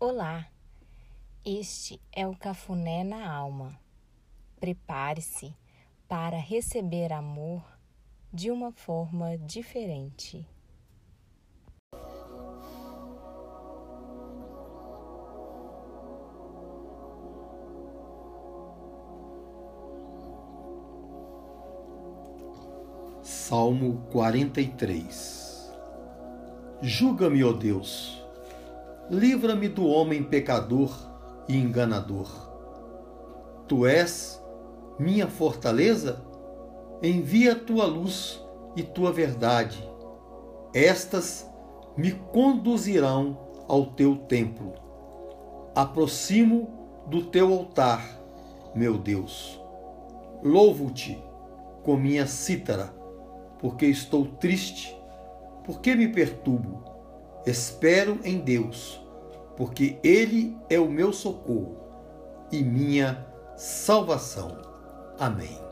Olá, este é o Cafuné na Alma. Prepare-se para receber amor de uma forma diferente. Salmo 43 Julga-me, ó Deus, livra-me do homem pecador e enganador. Tu és minha fortaleza? Envia tua luz e tua verdade. Estas me conduzirão ao teu templo. Aproximo do teu altar, meu Deus. Louvo-te com minha cítara, porque estou triste, porque me perturbo. Espero em Deus, porque Ele é o meu socorro e minha salvação. Amém.